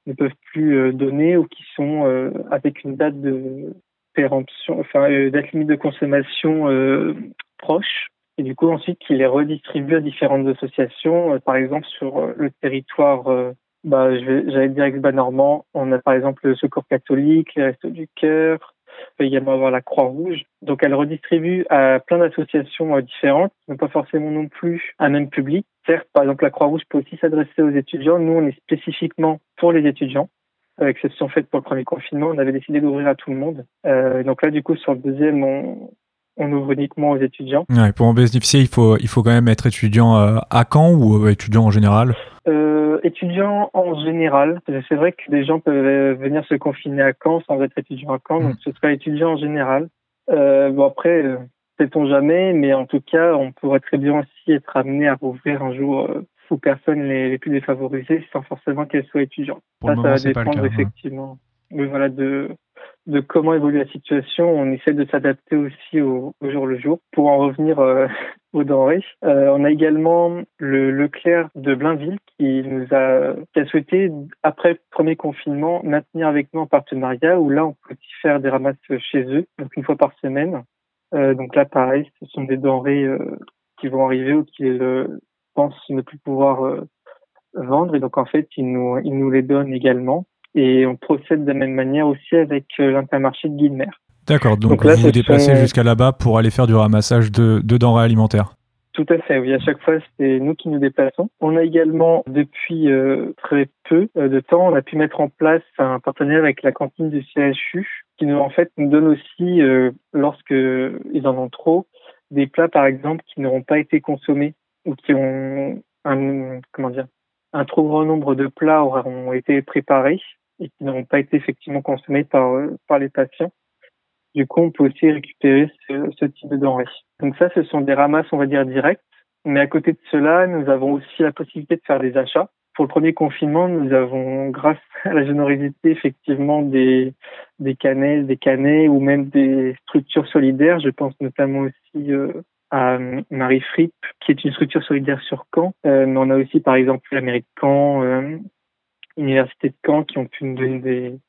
ne peuvent plus euh, donner ou qui sont avec une date de péremption, enfin date limite de consommation proche. Et du coup, ensuite, qui les redistribue à différentes associations. par exemple, sur le territoire, bah, j'allais dire ex normand, on a par exemple le Secours catholique, les Restos du Cœur, peut également avoir la Croix-Rouge. Donc elle redistribue à plein d'associations différentes, qui n'ont pas forcément non plus un même public. Certes, par exemple, la Croix-Rouge peut aussi s'adresser aux étudiants. Nous, on est spécifiquement pour les étudiants. Exception faite pour le premier confinement, on avait décidé d'ouvrir à tout le monde. Euh, donc là, du coup, sur le deuxième, on, on ouvre uniquement aux étudiants. Ouais, pour en bénéficier, il faut, il faut quand même être étudiant euh, à Caen ou euh, étudiant en général? Euh, Étudiant en général. C'est vrai que des gens peuvent venir se confiner à Caen sans être étudiant à Caen, donc ce sera étudiant en général. Euh, bon après, euh, sait-on jamais, mais en tout cas, on pourrait très bien aussi être amené à rouvrir un jour aux personnes les, les, plus défavorisées sans forcément qu'elles soient étudiantes. Pour ça, ça va dépendre cas, effectivement. Mais voilà, de, de comment évolue la situation. On essaie de s'adapter aussi au, jour le jour. Pour en revenir euh, aux denrées, euh, on a également le Leclerc de Blainville qui nous a, qui a souhaité, après le premier confinement, maintenir avec nous en partenariat où là, on peut aussi faire des ramasses chez eux, donc une fois par semaine. Euh, donc là, pareil, ce sont des denrées qui vont arriver ou qu'ils pensent ne plus pouvoir vendre et donc en fait, ils nous, ils nous les donnent également. Et on procède de la même manière aussi avec l'intermarché de Guilmer. D'accord, donc, donc là, vous vous déplacez sont... jusqu'à là-bas pour aller faire du ramassage de, de, denrées alimentaires Tout à fait, oui. À chaque fois, c'est nous qui nous déplaçons. On a également, depuis euh, très peu de temps, on a pu mettre en place un partenariat avec la cantine du CHU qui nous, en fait, nous donne aussi, euh, lorsque ils en ont trop, des plats, par exemple, qui n'auront pas été consommés ou qui ont un, comment dire, un trop grand nombre de plats auront été préparés et qui n'auront pas été effectivement consommés par, par les patients. Du coup, on peut aussi récupérer ce, ce type de denrées. Donc ça, ce sont des ramasses, on va dire, directes. Mais à côté de cela, nous avons aussi la possibilité de faire des achats. Pour le premier confinement, nous avons, grâce à la générosité, effectivement, des, des canets, des canets ou même des structures solidaires. Je pense notamment aussi euh, à Marie Fripp, qui est une structure solidaire sur Caen. Euh, mais on a aussi, par exemple, la mairie de Caen, euh, Université de Caen, qui ont pu nous donner des,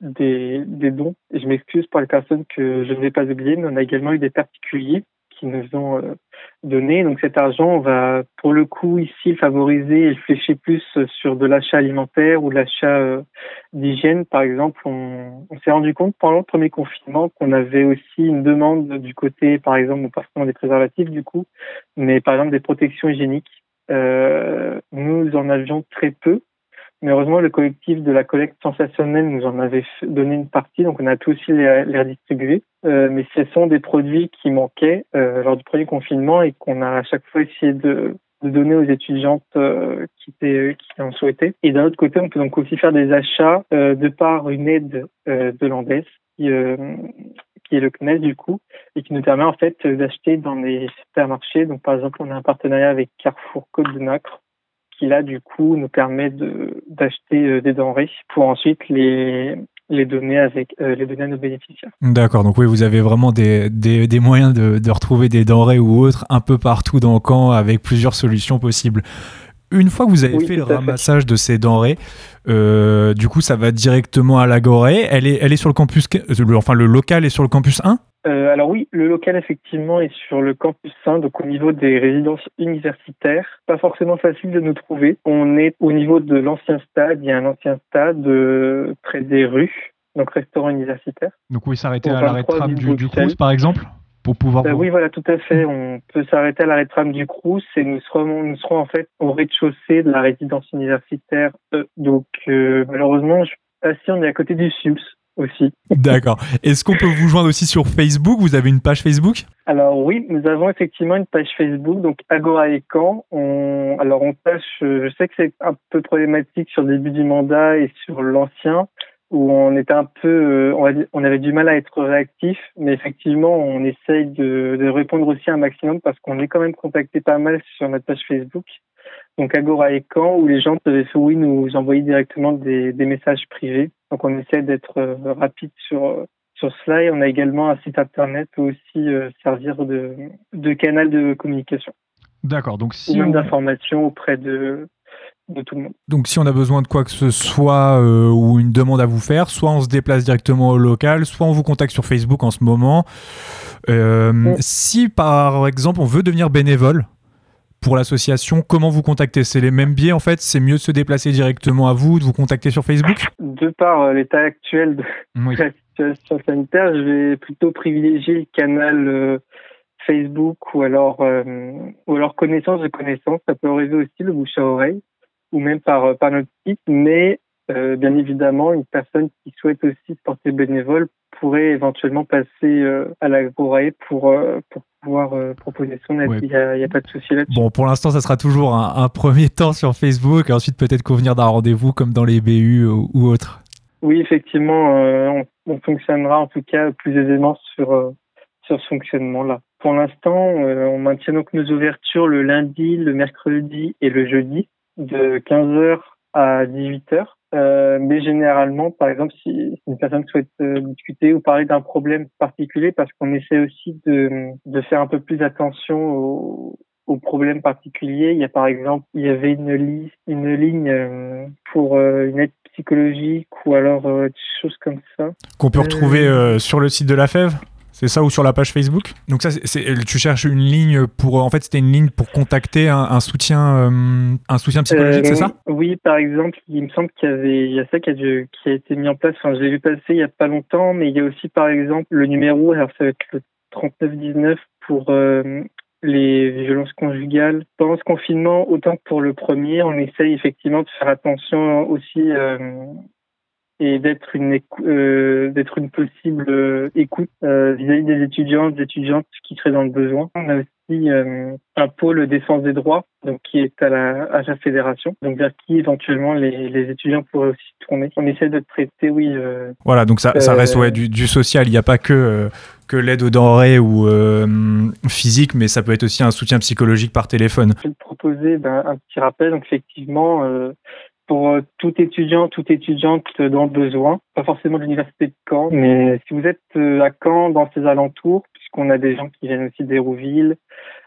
des, des dons. Et je m'excuse pour les personnes que je ne vais pas oublier, mais on a également eu des particuliers qui nous ont euh, donné. Donc cet argent, on va pour le coup ici favoriser et flécher plus sur de l'achat alimentaire ou de l'achat euh, d'hygiène. Par exemple, on, on s'est rendu compte pendant le premier confinement qu'on avait aussi une demande du côté, par exemple, pas forcément des préservatifs du coup, mais par exemple des protections hygiéniques. Euh, nous en avions très peu mais heureusement, le collectif de la collecte sensationnelle nous en avait donné une partie, donc on a pu aussi les, les. Euh, mais ce sont des produits qui manquaient euh, lors du premier confinement et qu'on a à chaque fois essayé de, de donner aux étudiantes euh, qui, étaient, qui en souhaitaient. Et d'un autre côté, on peut donc aussi faire des achats euh, de par une aide euh, de l'Andes qui, qui est le CNES du coup, et qui nous permet en fait d'acheter dans les supermarchés. Donc par exemple, on a un partenariat avec Carrefour Côte de Nacre, qui là du coup nous permet d'acheter euh, des denrées pour ensuite les les donner avec euh, les donner à nos bénéficiaires. D'accord, donc oui, vous avez vraiment des, des, des moyens de, de retrouver des denrées ou autres un peu partout dans le camp avec plusieurs solutions possibles. Une fois que vous avez Oui, fait le fait. ramassage de ces denrées, euh, du coup, ça va directement à l'Agoré. Elle est, elle est sur le campus, enfin le local est sur le campus 1 Euh, alors oui, le local effectivement est sur le campus 1, donc au niveau des résidences universitaires. Pas forcément facile de nous trouver. On est au niveau de l'ancien stade. Il y a un ancien stade euh, près des rues, donc restaurant universitaire. Donc oui, s'arrêter à l'arrêt de 23 tram du du. Crous, par exemple, pour pouvoir. Euh, oui, voilà, tout à fait. On peut s'arrêter à l'arrêt de tram du Crous et nous serons, nous serons en fait au rez-de-chaussée de la résidence universitaire. Euh, donc euh, malheureusement, je... ah si, on est à côté du SUMS aussi. D'accord. Est-ce qu'on peut vous joindre aussi sur Facebook? Vous avez une page Facebook? Alors oui, nous avons effectivement une page Facebook, donc Agora et Caen. On, alors on tâche, je sais que c'est un peu problématique sur le début du mandat et sur l'ancien, où on était un peu, euh, on, avait du mal à être réactif, mais effectivement on essaye de, de répondre aussi un maximum parce qu'on est quand même contacté pas mal sur notre page Facebook. Donc Agora et Caen, où les gens peuvent oui, nous envoyer directement des, des messages privés. Donc on essaie d'être euh, rapide sur euh, sur cela et on a également un site internet peut aussi euh, servir de, de canal de communication D'accord. Donc ou si même on... d'information auprès de, de tout le monde. Donc si on a besoin de quoi que ce soit euh, ou une demande à vous faire, soit on se déplace directement au local, soit on vous contacte sur Facebook en ce moment. Euh. Si par exemple on veut devenir bénévole pour l'association, comment vous contacter C'est les mêmes biais en fait? C'est mieux de se déplacer directement à vous, de vous contacter sur Facebook? De par euh, l'état actuel de Oui. la situation sanitaire, je vais plutôt privilégier le canal euh, Facebook ou alors euh, ou alors connaissance de connaissance. Ça peut arriver aussi le bouche à oreille ou même par euh, par notre site. Mais euh, bien évidemment, une personne qui souhaite aussi se porter bénévole pourrait éventuellement passer euh, à la Gorae pour euh, pour pouvoir euh, proposer son aide. Ouais. Il n'y a, pas de souci là-dessus. Bon, pour l'instant, ça sera toujours un, un premier temps sur Facebook, et ensuite peut-être convenir d'un rendez-vous comme dans les BU ou, ou autres. Oui, effectivement, on, on fonctionnera en tout cas plus aisément sur sur ce fonctionnement-là. Pour l'instant, on maintient donc nos ouvertures le lundi, le mercredi et le jeudi de 15h à 18h. Euh, mais généralement, par exemple, si une personne souhaite euh, discuter ou parler d'un problème particulier, parce qu'on essaie aussi de, de faire un peu plus attention aux, aux problèmes particuliers. Il y a par exemple, il y avait une, li- une ligne euh, pour euh, une aide psychologique ou alors euh, des choses comme ça. Qu'on peut retrouver euh, sur le site de la FEV c'est ça ou sur la page Facebook? Donc ça, c'est- tu cherches une ligne pour, en fait, c'était une ligne pour contacter un, un soutien, euh, un soutien psychologique, Euh, c'est ça? Oui, par exemple, il me semble qu'il y avait, il y a ça qui a, dû- qui a été mis en place. Enfin, je l'ai vu passer il y a pas longtemps, mais il y a aussi, par exemple, le numéro. Alors, ça va être le 3919 pour euh, les violences conjugales. Pendant ce confinement, autant que pour le premier, on essaye effectivement de faire attention aussi euh, et d'être une euh, d'être une possible euh, écoute euh, vis-à-vis des étudiants, des étudiantes qui seraient dans le besoin. On a aussi euh, un pôle défense des droits, donc qui est à la, à la fédération, donc vers qui éventuellement les, les étudiants pourraient aussi tourner. On essaie de traiter, oui. euh, Voilà, donc ça, ça reste ouais, du, du social. Il n'y a pas que, euh, que l'aide aux denrées ou euh, physique, mais ça peut être aussi un soutien psychologique par téléphone. Je vais te proposer ben, un petit rappel. Donc effectivement, euh, pour euh, tout étudiant, toute étudiante dans le besoin, pas forcément de l'université de Caen, mais si vous êtes euh, à Caen, dans ses alentours, puisqu'on a des gens qui viennent aussi d'Hérouville,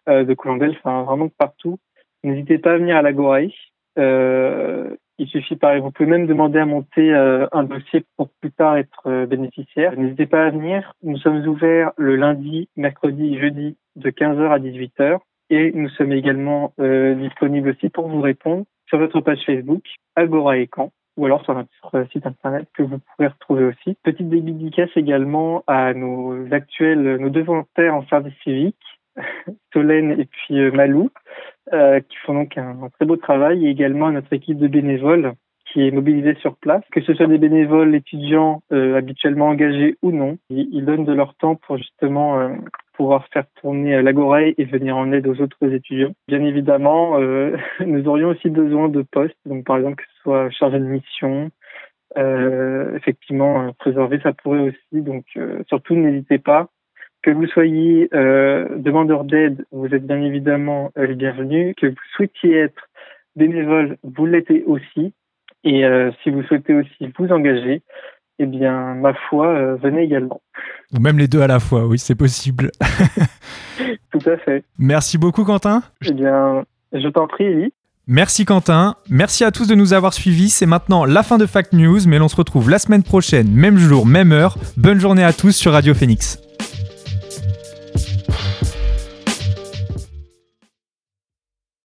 euh, de Colombelle, enfin vraiment de partout, n'hésitez pas à venir à la Goraï. Il suffit, pareil, vous pouvez même demander à monter un dossier pour plus tard être bénéficiaire. N'hésitez pas à venir. Nous sommes ouverts le lundi, mercredi, jeudi de 15h à 18h. Et nous sommes également disponibles aussi pour vous répondre sur votre page Facebook, Agora et Caen, ou alors sur notre euh, site internet que vous pourrez retrouver aussi. Petite dédicace également à nos actuels, nos deux volontaires en service civique, Solène et puis euh, Malou, euh, qui font donc un, un très beau travail, et également à notre équipe de bénévoles qui est mobilisée sur place, que ce soit des bénévoles étudiants euh, habituellement engagés ou non. Ils, donnent de leur temps pour justement euh, pouvoir faire tourner euh, l'Agorae et venir en aide aux autres étudiants. Bien évidemment, nous aurions aussi besoin de postes, donc par exemple que ce soit chargé de mission, effectivement, euh, préserver, ça pourrait aussi. Donc, surtout, n'hésitez pas. Que vous soyez demandeur d'aide, vous êtes bien évidemment les bienvenus. Que vous souhaitiez être bénévole, vous l'êtes aussi. Et euh, si vous souhaitez aussi vous engager, eh bien, ma foi, euh, venez également. Ou même les deux à la fois, oui, c'est possible. Tout à fait. Merci beaucoup, Quentin. Eh bien, je t'en prie, Elie. Merci Quentin, merci à tous de nous avoir suivis. C'est maintenant la fin de Fact News, mais l'on se retrouve la semaine prochaine, même jour, même heure. Bonne journée à tous sur Radio Phoenix.